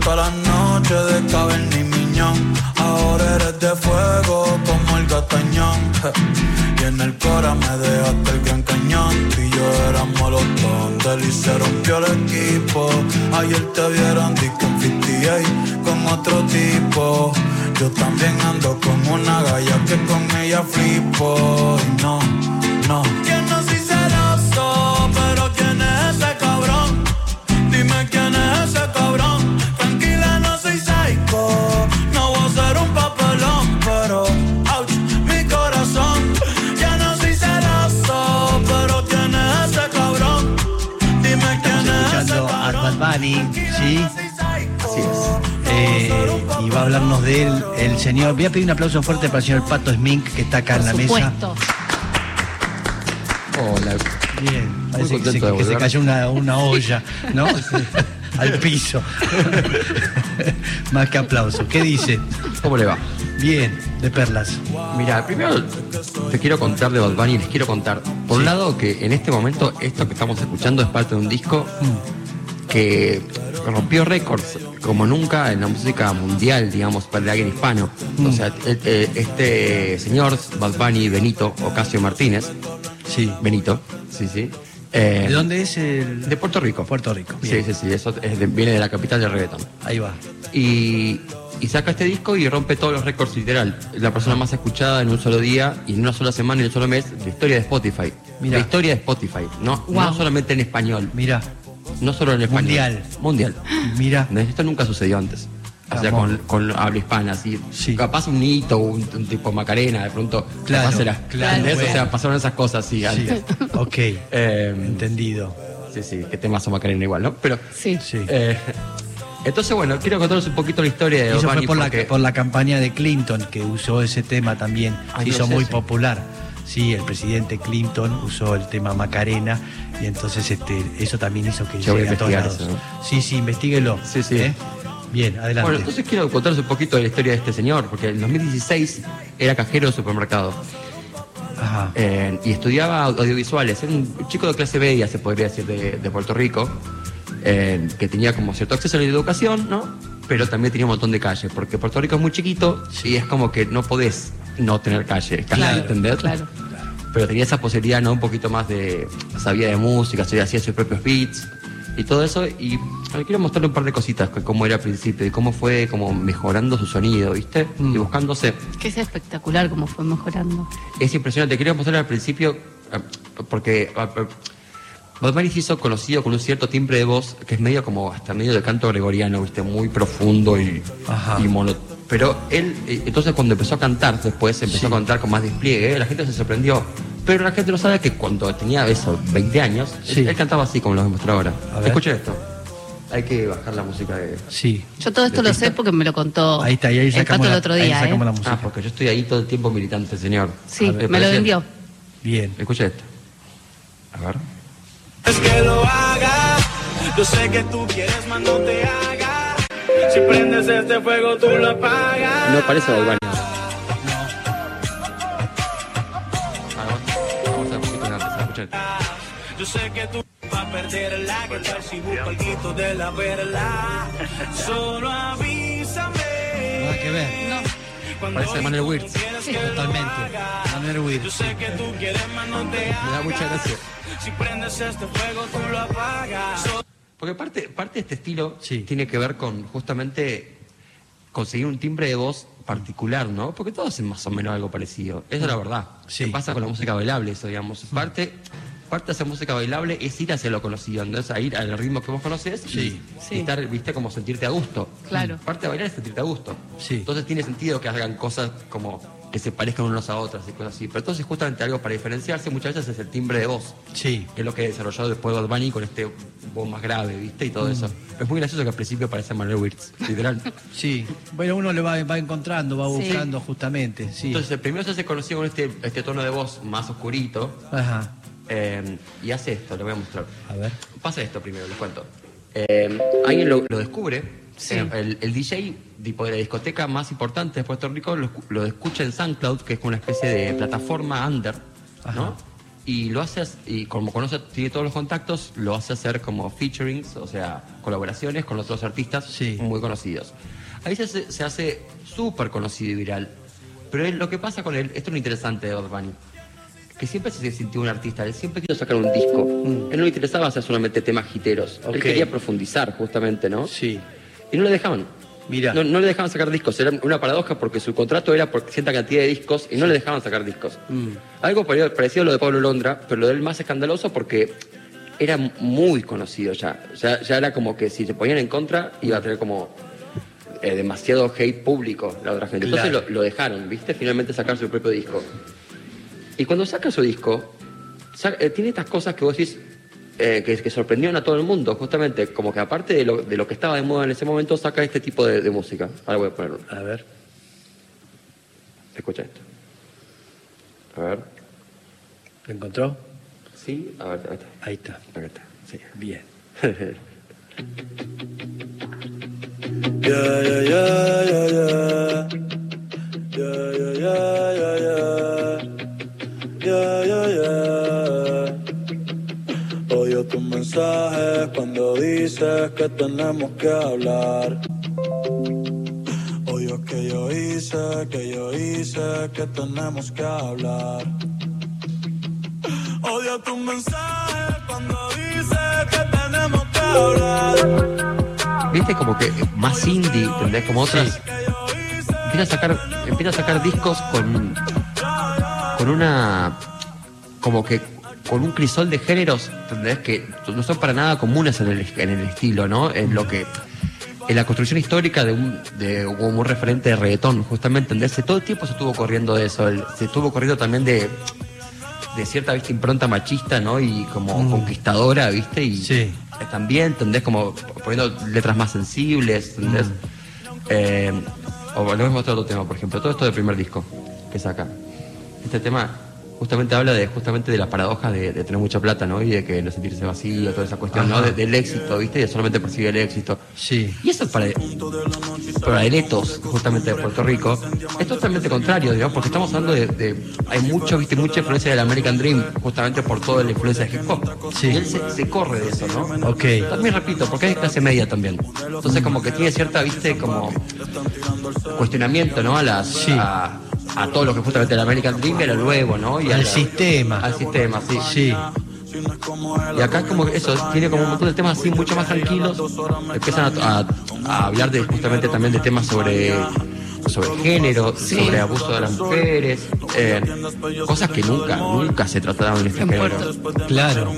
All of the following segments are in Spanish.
todas las noches de caverna y miñón. Ahora eres de fuego como el gatañón. Y en el cora me dejaste el gran cañón. Tú y yo éramos los tontos y se rompió el equipo. Ayer te vieron 58 con otro tipo. Yo también ando con una galla que con ella flipo. Y no, no. Hablarnos de él el señor. Voy a pedir un aplauso fuerte para el señor Pato Smink, que está acá en la mesa. Hola. Bien, parece que se, que cayó una, una olla, ¿no? Al piso. Más que aplauso. ¿Qué dice? ¿Cómo le va? Bien, de perlas. Mira, primero te quiero contar de Bad Bunny, les quiero contar. Por un lado, que en este momento esto que estamos escuchando es parte de un disco que rompió récords como nunca en la música mundial, digamos, para alguien hispano. O sea, eh, eh, este señor, Bad Bunny Benito Ocasio Martínez, Sí. Benito, sí, sí. eh, ¿De dónde es el...? De Puerto Rico. Puerto Rico. Sí, Bien. sí, sí, eso es de- viene de la capital del reggaetón. Ahí va. y, y saca este disco y rompe todos los récords literal. La persona más escuchada en un solo día y en una sola semana y en un solo mes, la historia de Spotify. Mira. La historia de Spotify, no, Wow. no solamente en español, Mira, no solo en español. Mundial. Mundial. mira. Esto nunca sucedió antes. O sea, con, con habla hispana, así. Sí. Capaz un hito, un, un tipo Macarena, de pronto. Claro, capaz era- claro. O sea, pasaron esas cosas así Sí. antes. Ok. Eh, Entendido. sí, sí, que temazo Macarena igual, ¿no? Pero. Sí. Sí. eh, entonces, bueno, quiero contaros un poquito la historia de Eso Bad fue por la, por la campaña de Clinton que usó ese tema también. Ay, Se no hizo sé muy popular. Sí, el presidente Clinton usó el tema Macarena y entonces este, eso también hizo que Yo voy a llegue a todos investigar lados. eso, Sí, sí, investiguelo. Sí, sí. ¿Eh? Bien, adelante. Bueno, entonces quiero contaros un poquito de la historia de este señor, porque en 2016 era cajero de supermercado Ajá. eh, y estudiaba audiovisuales. Era un chico de clase media, se podría decir, de, de Puerto Rico, eh, que tenía como cierto acceso a la educación, ¿no? Pero también tenía un montón de calle, porque Puerto Rico es muy chiquito y es como que no podés no tener calle, Claro, ¿entendés? claro. Pero tenía esa posibilidad, ¿no? Un poquito más de. sabía de música, sabía- hacía sus propios beats y todo eso. Y quiero mostrarle un par de cositas, cómo era al principio y cómo fue como mejorando su sonido, ¿viste? Mm. Y buscándose. Que es espectacular cómo fue mejorando. Es impresionante. Quería mostrar al principio, eh, porque ah, Bad Bunny se hizo conocido con un cierto timbre de voz que es medio como hasta medio de canto gregoriano, ¿viste? Muy profundo y, y mono. Pero él, eh, entonces cuando empezó a cantar, después empezó Sí. a cantar con más despliegue, la gente se sorprendió. Pero la gente no sabe que cuando tenía eso, 20 años, Sí. él, él cantaba así como lo demostró ahora. A ver. Escuchen esto. Hay que bajar la música de. Sí. Yo todo esto ¿De lo pista? sé porque me lo contó Ahí está, y ahí el sacamos, la, el otro ahí día. sacamos ¿eh? la música. Ah, porque yo estoy ahí todo el tiempo militante, señor. Sí, me lo vendió. Bien. Escucha esto. A ver. Es que lo haga. Yo sé que tú quieres, más no te haga. Si prendes este fuego, tú lo apagas. No parece Bad Bunny. Vamos a ver un poquito de antes, escuchen. Yo sé que tú vas a perder la que tal si busco algo de la verla. Solo avísame. Nada que ver. Cuando Parece Manuel Wirtz. Sí. Totalmente. Manuel Yo Wirtz. sé que tú quieres, más no te Me da mucha gracia. Si prendes este fuego, tú lo apagas. Porque parte, parte de este estilo Sí. tiene que ver con justamente conseguir un timbre de voz particular, ¿no? Porque todos hacen más o menos algo parecido. Esa es la verdad. Sí. ¿Qué pasa con la música bailable? Eso, digamos. Parte, parte de hacer música bailable es ir hacia lo conocido, ¿no? Es a ir al ritmo que vos conocés Sí. y, estar, viste, como sentirte a gusto. Claro. Parte de bailar es sentirte a gusto. Sí. Entonces tiene sentido que hagan cosas como que se parezcan unos a otras y cosas así. Pero entonces justamente algo para diferenciarse muchas veces es el timbre de voz Sí. que es lo que desarrolló después Bad Bunny con este voz más grave, ¿viste? Y todo Mm. eso. Es muy gracioso que al principio parece Manuel Wirtz, literal. Sí. Bueno, uno le va, va encontrando, va Sí. buscando justamente. Sí. Entonces, primero se hace conocido con este, este tono de voz más oscurito Ajá. eh, y hace esto, lo voy a mostrar. A ver. Pasa esto primero, les cuento. Eh, alguien lo, lo descubre Sí. Eh, el, el DJ tipo de la discoteca más importante de Puerto Rico lo, lo escucha en SoundCloud, que es una especie de plataforma under, ¿no? Y lo hace, y como conoce, tiene todos los contactos, lo hace hacer como featurings, o sea, colaboraciones con otros artistas Sí. muy conocidos. Ahí se, se hace súper conocido y viral. Pero él- lo que pasa con él, esto es lo interesante de Bad Bunny, que siempre se sintió un artista, él siempre quiso sacar un disco. Él no le interesaba hacer solamente temas giteros, Ok. él quería profundizar justamente, ¿no? Sí. Y no le dejaban. Mira. No, no le dejaban sacar discos. Era una paradoja porque su contrato era por cierta cantidad de discos y no le dejaban sacar discos. Mm. Algo pare- parecido a lo de Pablo Londra, pero lo de él más escandaloso porque era muy conocido ya. Ya, ya era como que si se ponían en contra iba a tener como eh, demasiado hate público la otra gente. Entonces Claro. lo, lo dejaron, ¿viste? Finalmente sacar su propio disco. Y cuando saca su disco, eh, tiene estas cosas que vos decís eh, que, que sorprendieron a todo el mundo, justamente, como que aparte de lo, de lo que estaba de moda en ese momento, saca este tipo de, de música. Ahora voy a ponerlo. A ver. Escucha esto. A ver. ¿Lo encontró? Sí, a ver, ahí está. Ahí está. Acá está. Sí. Bien. Yeah, yeah, yeah, yeah. Yeah, yeah, yeah, yeah, yeah. Yeah, yeah, yeah. Odio tus mensajes cuando dices que tenemos que hablar. Odio que yo hice, que yo hice, que tenemos que hablar. Odio tus mensajes cuando dices que tenemos que hablar. ¿Viste? Como que más indie, ¿entendés? Como otras. Empieza a sacar, empieza a sacar discos con. con una. como que. Con un crisol de géneros, ¿entendés? Que no son para nada comunes en el, en el estilo, ¿no? En lo que. En la construcción histórica de un, de como un referente de reggaetón, justamente, ¿entendés? Todo el tiempo se estuvo corriendo de eso. el- se estuvo corriendo también de. de cierta, impronta machista, ¿no? Y como conquistadora, viste, y Sí. también, ¿entendés? Como poniendo letras más sensibles, ¿entendés? Eh, o a otro tema, por ejemplo, todo esto del primer disco que saca. Este tema justamente habla de justamente de la paradoja de, de tener mucha plata, ¿no? Y de que no sentirse vacío, toda esa cuestión, ¿no? De- del éxito, ¿viste? Y solamente persigue el éxito. Sí. Y eso para, para eretos, justamente de Puerto Rico, es totalmente contrario, digamos, porque estamos hablando de, de- hay mucho, viste, mucha influencia del American Dream, justamente por toda la influencia de hip hop. Sí. Y él se, se corre de eso, ¿no? Ok. También repito, porque es clase media también. Entonces como que tiene cierta, viste, como cuestionamiento, ¿no? A las Sí. a, a todo lo que justamente el American Dream era nuevo, ¿no? Y Al sistema. Al sistema, sí. Sí. Y acá es como que eso, tiene como un montón de temas así mucho más tranquilos. Empiezan a, a- a hablar de justamente también de temas sobre sobre género, sobre abuso de las mujeres, eh, cosas que nunca, nunca se trataron en este género. Claro.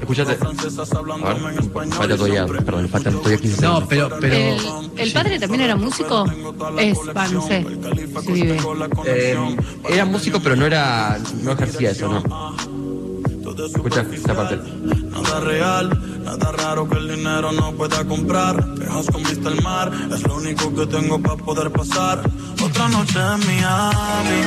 Escúchate. A ver, falta todavía, perdón, faltan todavía 15 No, segundos. pero, pero. ¿El, el padre también era músico? Es, va, no sé. Vive. Eh, era músico, pero no era, no ejercía eso, ¿no? Escucha esta parte. Nada real, nada raro que el dinero no pueda comprar. Tejas con vista al mar, es lo único que tengo para poder pasar. Otra noche en Miami.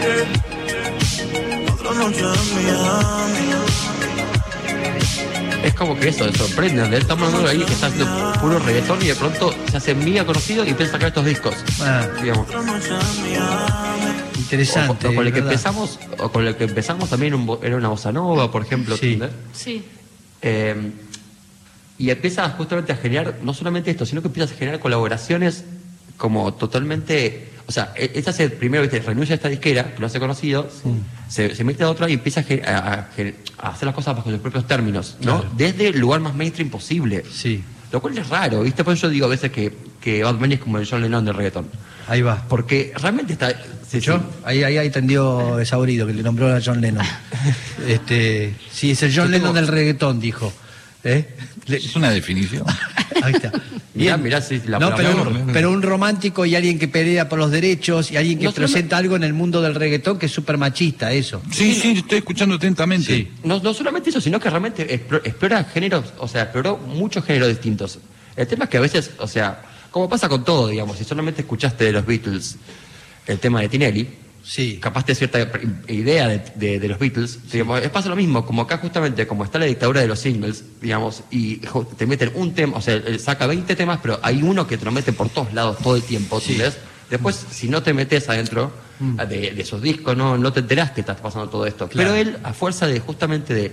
Yeah. Otra noche en Miami. Es como que eso, sorprende. ¿no? Estamos hablando de alguien que está haciendo puro reggaetón y de pronto se hace mega conocido y empieza a sacar estos discos. Ah, Digamos. Otra noche en Miami. Interesante. O, o con el que empezamos, o con el que empezamos también un era una bossa nova, por ejemplo. Sí. Sí. Eh, y empieza justamente a generar, no solamente esto, sino que empieza a generar colaboraciones como totalmente. O sea, e- este hace primero, viste, renuncia a esta disquera, que lo hace conocido, se, se mete a otra y empieza a, ge- a- a ge- a hacer las cosas bajo sus propios términos, ¿no? Claro. Desde el lugar más mainstream posible. Sí, Lo cual es raro, ¿viste? Por eso yo digo a veces que, que Bad Bunny es como el John Lennon del reggaetón. ahí va. Porque realmente está. ¿Escuchó? sí. Ahí, ahí, ahí tendió Esaurido, que le nombró a John Lennon. este, sí, es el John Lennon tengo- del reggaetón, dijo. ¿Eh? Le- Es una definición. ahí está. Mirá, mirá, sí, la no, la- pero, pero un romántico y alguien que pelea por los derechos y alguien que presenta algo en el mundo del reggaetón que es súper machista, eso. Sí, sí, estoy escuchando atentamente. Sí. No, no solamente eso, sino que realmente explo- explora géneros, o sea, exploró muchos géneros distintos. El tema es que a veces, o sea, como pasa con todo, digamos, si solamente escuchaste de los Beatles el tema de Tinelli, Sí. capaz de cierta idea de, de- de los Beatles, digamos, es pasa lo mismo, como acá justamente, como está la dictadura de los singles, digamos, y te meten un tema, o sea, él saca 20 temas, pero hay uno que te lo mete por todos lados todo el tiempo, Sí. ¿entendés? Después, si no te metes adentro de, de esos discos, no, no te enterás que está pasando todo esto. Claro. Pero él, a fuerza de justamente de,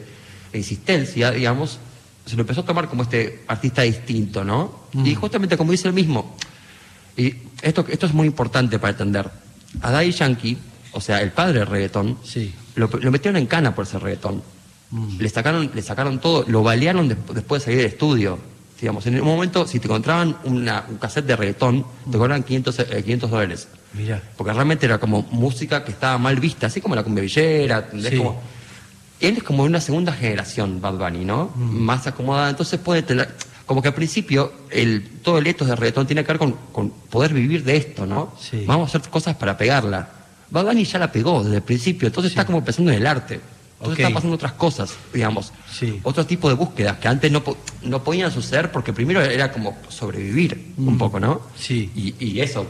de insistencia, digamos, se lo empezó a tomar como este artista distinto, ¿no? Y justamente como dice él mismo, y esto, esto es muy importante para entender. A Daddy Yankee, o sea, el padre del reggaetón, Sí. lo, lo metieron en cana por ese reggaetón. Le, sacaron, le sacaron todo, lo balearon des- después de salir del estudio. Digamos, en un momento, si te encontraban una- un cassette de reggaetón, te cobraban 500, eh, 500 dólares. Mirá. Porque realmente era como música que estaba mal vista, así como la cumbia villera, ¿entendés? Sí. Como- él es como una segunda generación, Bad Bunny, ¿no? Más acomodada. Entonces puede tener. Como que al principio, el, todo el etos de reggaetón tiene que ver con, con poder vivir de esto, ¿no? Sí. Vamos a hacer cosas para pegarla. Bad Bunny ya la pegó desde el principio, entonces está como pensando en el arte. Entonces Ok. está pasando otras cosas, digamos. Sí. Otro tipo de búsquedas que antes no, no podían suceder porque primero era como sobrevivir un poco, ¿no? Sí. Y, y eso.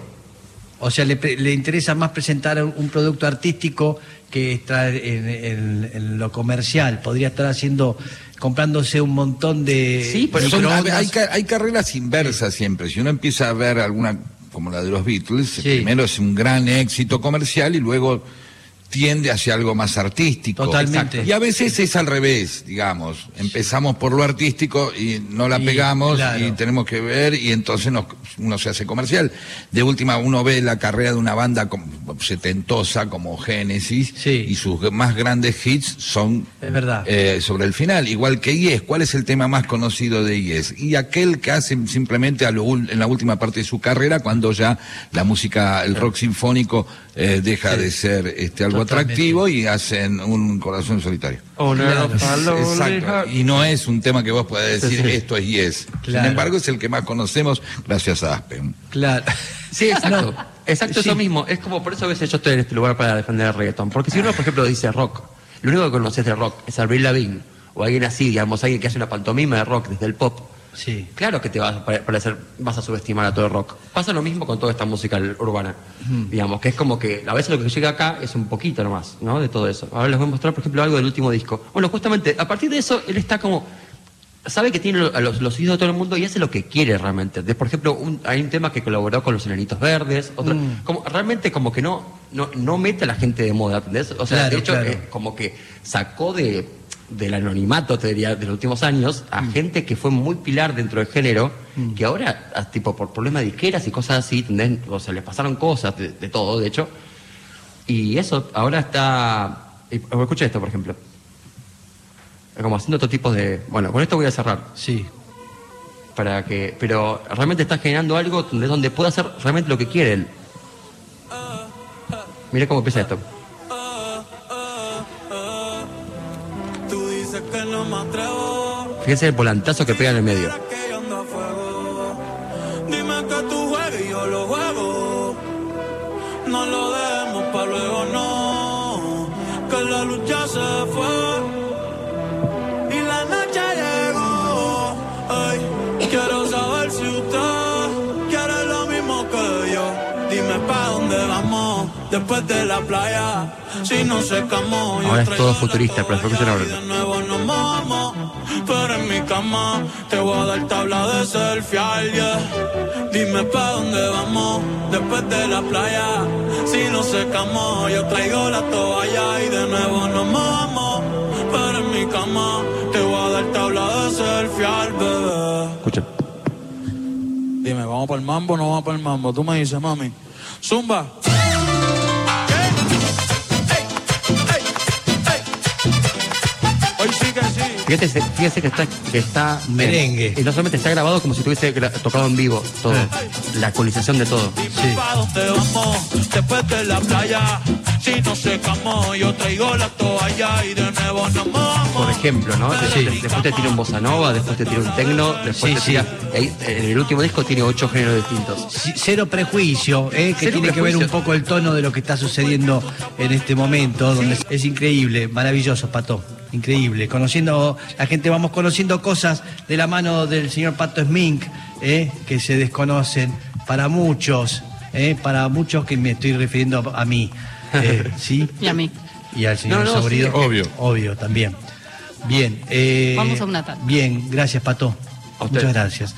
O sea, le, le interesa más presentar un, producto artístico que estar en, en- en lo comercial. Podría estar haciendo, comprándose un montón de Sí, pero Son- hay, ca- hay carreras inversas siempre. Si uno empieza a ver alguna, como la de los Beatles, Sí. primero es un gran éxito comercial y luego tiende hacia algo más artístico. Totalmente. Exacto. Y a veces es al revés, digamos. Empezamos por lo artístico y no la Y, pegamos claro. y tenemos que ver y entonces nos- uno se hace comercial. De última, uno ve la carrera de una banda como- setentosa como Genesis Sí. y sus más grandes hits son Es verdad. eh, sobre el final, igual que Yes. ¿Cuál es el tema más conocido de Yes? Y aquel que hacen simplemente a lo en la última parte de su carrera, cuando ya la música, el rock sinfónico eh, deja de ser este, algo Totalmente. atractivo y hacen un corazón solitario. Claro. Exacto. Y no es un tema que vos puedas decir Sí, sí. esto es Yes. Claro. Sin embargo, es el que más conocemos gracias a Aspen. Claro. Sí, exacto. No, exacto, sí. eso mismo. Es como por eso a veces yo estoy en este lugar para defender el reggaetón. Porque si uno, por ejemplo, dice rock, lo único que conoces de rock es Avril Lavigne o alguien así, digamos, alguien que hace una pantomima de rock desde el pop. Sí. Claro que te vas a pare- parecer, vas a subestimar a todo el rock. Pasa lo mismo con toda esta música urbana. Digamos, que es como que a veces lo que llega acá es un poquito nomás, ¿no? De todo eso. Ahora les voy a mostrar, por ejemplo, algo del último disco. Bueno, justamente, a partir de eso, él está como. Sabe que tiene los, los hijos de todo el mundo y hace lo que quiere realmente. De, por ejemplo, un- hay un tema que colaboró con los Enanitos Verdes. Otro, como, realmente como que no, no, no mete a la gente de moda, ¿entendés? O sea, Claro, de hecho, claro. eh, como que sacó de del anonimato, te diría, de los últimos años, a Mm. gente que fue muy pilar dentro del género, que ahora, a- tipo, por problemas de disqueras y cosas así, o sea, les pasaron cosas, de, de todo, de hecho. Y eso ahora está... y- Escucha esto, por ejemplo. Como haciendo otro tipo de... Bueno, con esto voy a cerrar. Sí. Para que, pero realmente está generando algo donde, donde puede hacer realmente lo que quiere él. Mira cómo empieza esto. Fíjense el volantazo que pega en el medio. Después de la playa. Si no secamos, yo Ahora es traigo todo la futurista, pero escuchen toalla ahora. y de nuevo nos mojamos. Pero en mi cama te voy a dar tabla de selfie, yeah. Dime pa' dónde vamos después de la playa. Si no secamos, yo traigo la toalla y de nuevo nos mojamos. Pero en mi cama te voy a dar tabla de selfie, bebé. Escuchen. Dime, ¿vamos para el mambo o no vamos para el mambo? Tú me dices, mami. Zumba. Hoy sí que sí. Fíjate, fíjese que está, que está Merengue. y no solamente está grabado como si estuviese gra- tocado en vivo todo. La actualización de todo. Dime pa' dónde vamos después de la playa. Si no secamos, yo traigo la toalla y de nuevo nos mojamos. Por ejemplo, ¿no? Sí. después te tira un bossa nova, después te tira un tecno, después Sí, te tira. en el último disco tiene ocho géneros distintos. Cero prejuicio, ¿eh? que Cero tiene que ver un poco el tono de lo que está sucediendo en este momento, donde es increíble, maravilloso, Pato, increíble. Conociendo, la gente vamos conociendo cosas de la mano del señor Pato Smink, ¿eh? que se desconocen para muchos, ¿eh? para muchos que me estoy refiriendo a, mí. Eh, ¿Sí? Y a mí. Y al señor No, no, Sabrido. sí, obvio. Obvio, también. Bien. eh, Vamos a una tanda. Bien, gracias, Pato. A usted. Muchas gracias.